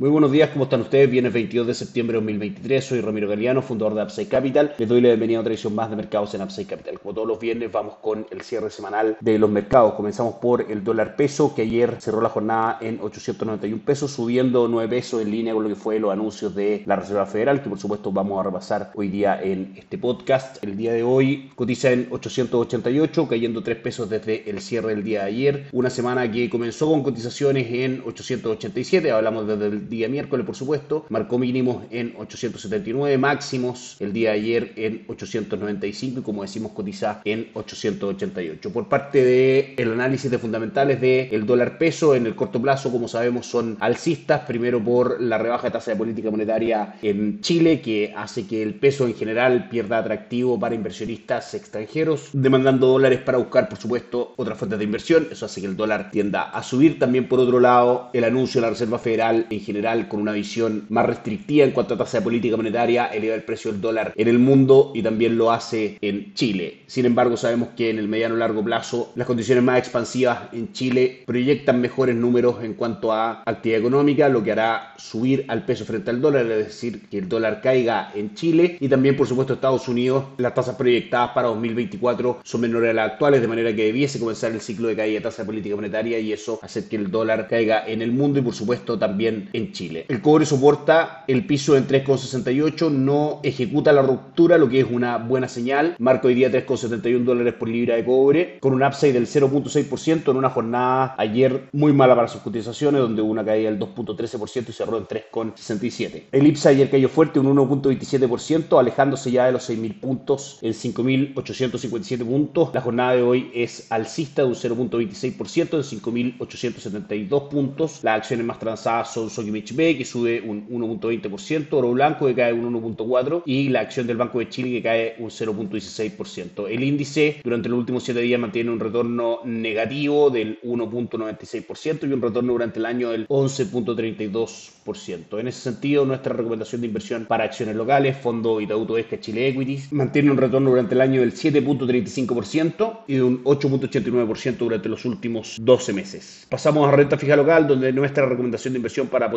Muy buenos días, ¿cómo están ustedes? Viernes 22 de septiembre de 2023, soy Ramiro Galeano, fundador de Upside Capital. Les doy la bienvenida a otra edición más de mercados en Upside Capital. Como todos los viernes, vamos con el cierre semanal de los mercados. Comenzamos por el dólar peso, que ayer cerró la jornada en 891 pesos, subiendo 9 pesos en línea con lo que fue los anuncios de la Reserva Federal, que por supuesto vamos a repasar hoy día en este podcast. El día de hoy cotiza en 888, cayendo 3 pesos desde el cierre del día de ayer. Una semana que comenzó con cotizaciones en 887, hablamos desde el día miércoles, por supuesto, marcó mínimos en 879, máximos el día de ayer en 895 y como decimos cotiza en 888. Por parte del el análisis de fundamentales del dólar peso en el corto plazo, como sabemos, son alcistas, primero por la rebaja de tasa de política monetaria en Chile, que hace que el peso en general pierda atractivo para inversionistas extranjeros, demandando dólares para buscar, por supuesto, otras fuentes de inversión. Eso hace que el dólar tienda a subir. También, por otro lado, el anuncio de la Reserva Federal en general con una visión más restrictiva en cuanto a tasa de política monetaria, eleva el precio del dólar en el mundo y también lo hace en Chile. Sin embargo, sabemos que en el mediano largo plazo las condiciones más expansivas en Chile proyectan mejores números en cuanto a actividad económica, lo que hará subir al peso frente al dólar, es decir, que el dólar caiga en Chile y también, por supuesto, Estados Unidos. Las tasas proyectadas para 2024 son menores a las actuales, de manera que debiese comenzar el ciclo de caída de tasa de política monetaria y eso hace que el dólar caiga en el mundo y, por supuesto, también en Chile. El cobre soporta el piso en 3,68, no ejecuta la ruptura, lo que es una buena señal. Marco hoy día 3,71 dólares por libra de cobre, con un upside del 0,6% en una jornada ayer muy mala para sus cotizaciones, donde hubo una caída del 2,13% y cerró en 3,67. El IPSA ayer cayó fuerte, un 1,27%, alejándose ya de los 6.000 puntos en 5.857 puntos. La jornada de hoy es alcista un 0,26% en 5.872 puntos. Las acciones más transadas son Sokimich B, que sube un 1.20%, Oro Blanco que cae un 1.4% y la acción del Banco de Chile que cae un 0.16%. El índice durante los últimos 7 días mantiene un retorno negativo del 1.96% y un retorno durante el año del 11.32%. En ese sentido, nuestra recomendación de inversión para acciones locales, Fondo Itaú Toesca Chile Equities, mantiene un retorno durante el año del 7.35% y de un 8.89% durante los últimos 12 meses. Pasamos a renta fija local, donde nuestra recomendación de inversión para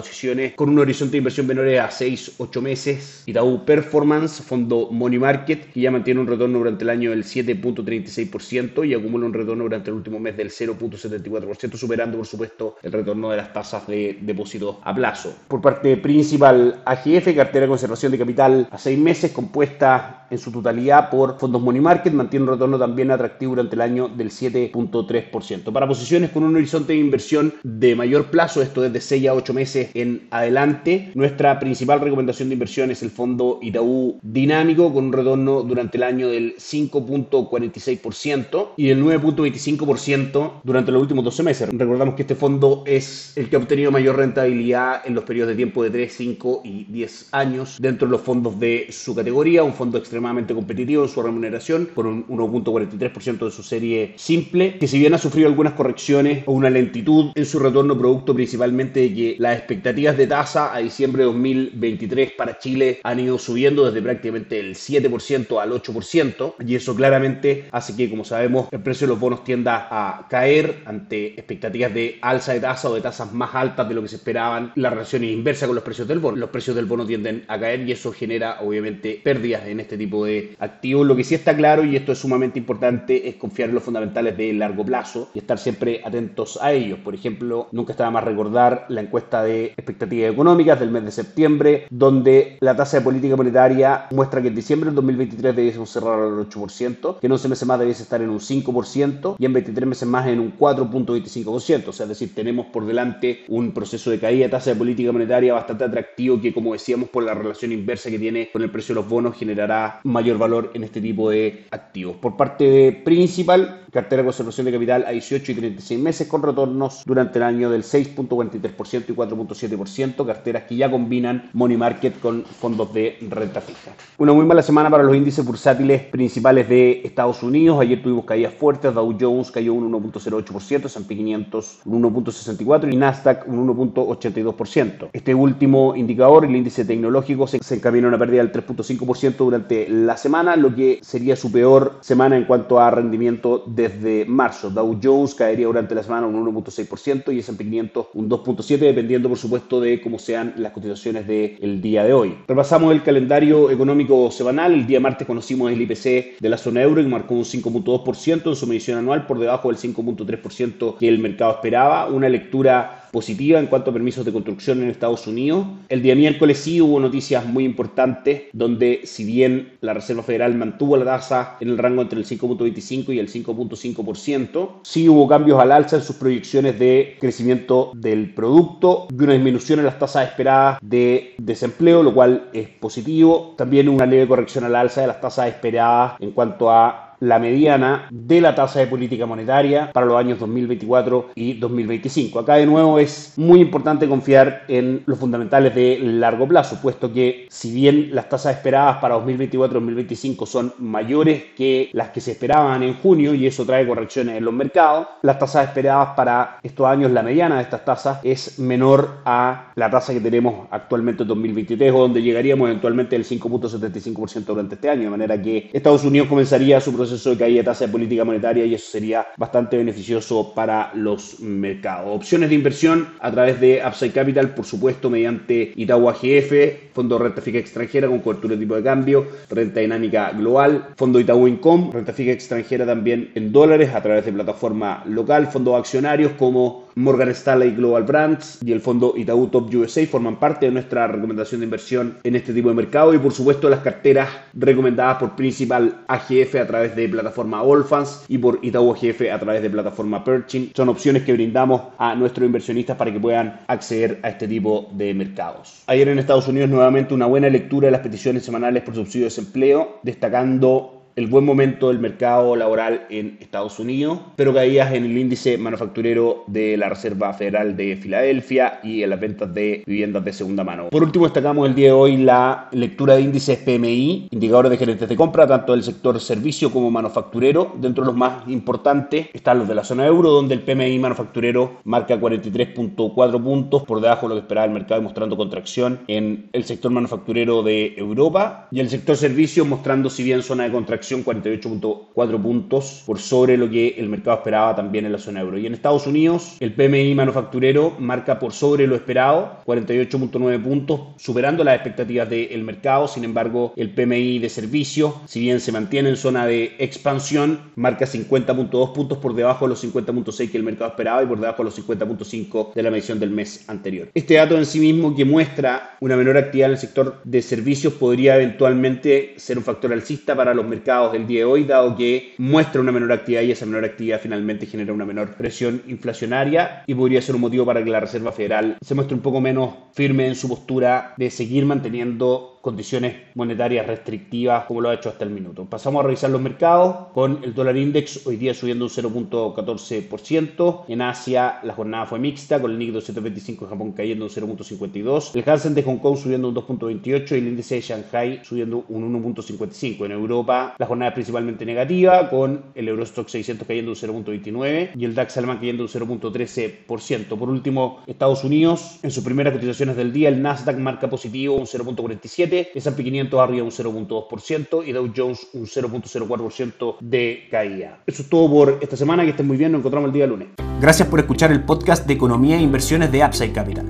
con un horizonte de inversión menor a 6-8 meses. Itaú Performance, fondo Money Market, que ya mantiene un retorno durante el año del 7.36% y acumula un retorno durante el último mes del 0.74%, superando por supuesto el retorno de las tasas de depósito a plazo. Por parte principal, AGF, cartera de conservación de capital a 6 meses, compuesta en su totalidad por fondos Money Market, mantiene un retorno también atractivo durante el año del 7.3%. Para posiciones con un horizonte de inversión de mayor plazo, esto es de 6 a 8 meses en adelante. Nuestra principal recomendación de inversión es el fondo Itaú Dinámico con un retorno durante el año del 5.46% y del 9.25% durante los últimos 12 meses. Recordamos que este fondo es el que ha obtenido mayor rentabilidad en los periodos de tiempo de 3, 5 y 10 años dentro de los fondos de su categoría, un fondo extremadamente competitivo en su remuneración por un 1.43% de su serie simple, que si bien ha sufrido algunas correcciones o una lentitud en su retorno producto principalmente de que las expectativas de tasa a diciembre de 2023 para Chile han ido subiendo desde prácticamente el 7% al 8% y eso claramente hace que, como sabemos, el precio de los bonos tienda a caer ante expectativas de alza de tasa o de tasas más altas de lo que se esperaban. La relación es inversa con los precios del bono. Los precios del bono tienden a caer y eso genera obviamente pérdidas en este tipo de activos. Lo que sí está claro y esto es sumamente importante es confiar en los fundamentales de largo plazo y estar siempre atentos a ellos. Por ejemplo, nunca estaba más recordar la encuesta de expectativas económicas del mes de septiembre, donde la tasa de política monetaria muestra que en diciembre del 2023 debiese cerrar al 8%, que en 11 meses más debiese estar en un 5% y en 23 meses más en un 4.25%. O sea, es decir, tenemos por delante un proceso de caída de tasa de política monetaria bastante atractivo que, como decíamos, por la relación inversa que tiene con el precio de los bonos, generará mayor valor en este tipo de activos. Por parte de principal, cartera de conservación de capital a 18 y 36 meses con retornos durante el año del 6.43% y 4.7%, carteras que ya combinan money market con fondos de renta fija. Una muy mala semana para los índices bursátiles principales de Estados Unidos. Ayer tuvimos caídas fuertes, Dow Jones cayó un 1.08%, S&P 500 un 1.64% y Nasdaq un 1.82%. Este último indicador, el índice tecnológico, se, se encamina a una pérdida del 3.5% durante la semana, lo que sería su peor semana en cuanto a rendimiento de desde marzo. Dow Jones caería durante la semana un 1.6% y S&P 500 un 2.7%, dependiendo por supuesto de cómo sean las cotizaciones del día de hoy. Repasamos el calendario económico semanal. El día martes conocimos el IPC de la zona euro que marcó un 5.2% en su medición anual por debajo del 5.3% que el mercado esperaba. Una lectura positiva en cuanto a permisos de construcción en Estados Unidos. El día miércoles sí hubo noticias muy importantes donde si bien la Reserva Federal mantuvo la tasa en el rango entre el 5.25 y el 5.5%, sí hubo cambios al alza en sus proyecciones de crecimiento del producto y una disminución en las tasas esperadas de desempleo, lo cual es positivo. También una leve corrección al alza de las tasas esperadas en cuanto a la mediana de la tasa de política monetaria para los años 2024 y 2025. Acá de nuevo es muy importante confiar en los fundamentales de largo plazo, puesto que si bien las tasas esperadas para 2024-2025 son mayores que las que se esperaban en junio y eso trae correcciones en los mercados, las tasas esperadas para estos años, la mediana de estas tasas es menor a la tasa que tenemos actualmente en 2023 o donde llegaríamos eventualmente el 5.75% durante este año, de manera que Estados Unidos comenzaría su proceso proceso de caída de tasa de política monetaria y eso sería bastante beneficioso para los mercados. Opciones de inversión a través de Upside Capital, por supuesto, mediante Itaú AGF, Fondo de Renta Fija Extranjera con cobertura de tipo de cambio, Renta Dinámica Global, Fondo Itaú Income, Renta Fija Extranjera también en dólares a través de plataforma local, fondos accionarios como Morgan Stanley Global Brands y el fondo Itaú Top USA forman parte de nuestra recomendación de inversión en este tipo de mercado y por supuesto las carteras recomendadas por Principal AGF a través de plataforma Allfans y por Itaú AGF a través de plataforma Perching. Son opciones que brindamos a nuestros inversionistas para que puedan acceder a este tipo de mercados. Ayer en Estados Unidos nuevamente una buena lectura de las peticiones semanales por subsidio de desempleo, destacando el buen momento del mercado laboral en Estados Unidos, pero caídas en el índice manufacturero de la Reserva Federal de Filadelfia y en las ventas de viviendas de segunda mano. Por último, destacamos el día de hoy la lectura de índices PMI, indicadores de gerentes de compra, tanto del sector servicio como manufacturero. Dentro de los más importantes están los de la zona euro, donde el PMI manufacturero marca 43.4 puntos por debajo de lo que esperaba el mercado, mostrando contracción en el sector manufacturero de Europa y el sector servicio mostrando, si bien zona de contracción, 48.4 puntos por sobre lo que el mercado esperaba también en la zona euro. Y en Estados Unidos, el PMI manufacturero marca por sobre lo esperado, 48.9 puntos, superando las expectativas del mercado. Sin embargo, el PMI de servicio, si bien se mantiene en zona de expansión, marca 50.2 puntos por debajo de los 50.6 que el mercado esperaba y por debajo de los 50.5 de la medición del mes anterior. Este dato en sí mismo que muestra una menor actividad en el sector de servicios podría eventualmente ser un factor alcista para los mercados del día de hoy, dado que muestra una menor actividad y esa menor actividad finalmente genera una menor presión inflacionaria y podría ser un motivo para que la Reserva Federal se muestre un poco menos firme en su postura de seguir manteniendo condiciones monetarias restrictivas como lo ha hecho hasta el minuto. Pasamos a revisar los mercados con el dólar index hoy día subiendo un 0.14%. En Asia la jornada fue mixta con el Nikkei 225 en Japón cayendo un 0.52. El Hansen de Hong Kong subiendo un 2.28 y el índice de Shanghai subiendo un 1.55. En Europa la jornada es principalmente negativa con el Eurostock 600 cayendo un 0.29 y el DAX alemán cayendo un 0.13%. Por último, Estados Unidos en sus primeras cotizaciones del día el Nasdaq marca positivo un 0.47 S&P 500 arriba un 0.2% y Dow Jones un 0.04% de caída. Eso es todo por esta semana, que estén muy bien, nos encontramos el día lunes. Gracias por escuchar el podcast de Economía e Inversiones de Upside Capital.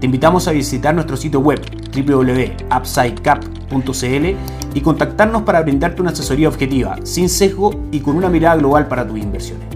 Te invitamos a visitar nuestro sitio web www.upsidecap.cl y contactarnos para brindarte una asesoría objetiva, sin sesgo y con una mirada global para tus inversiones.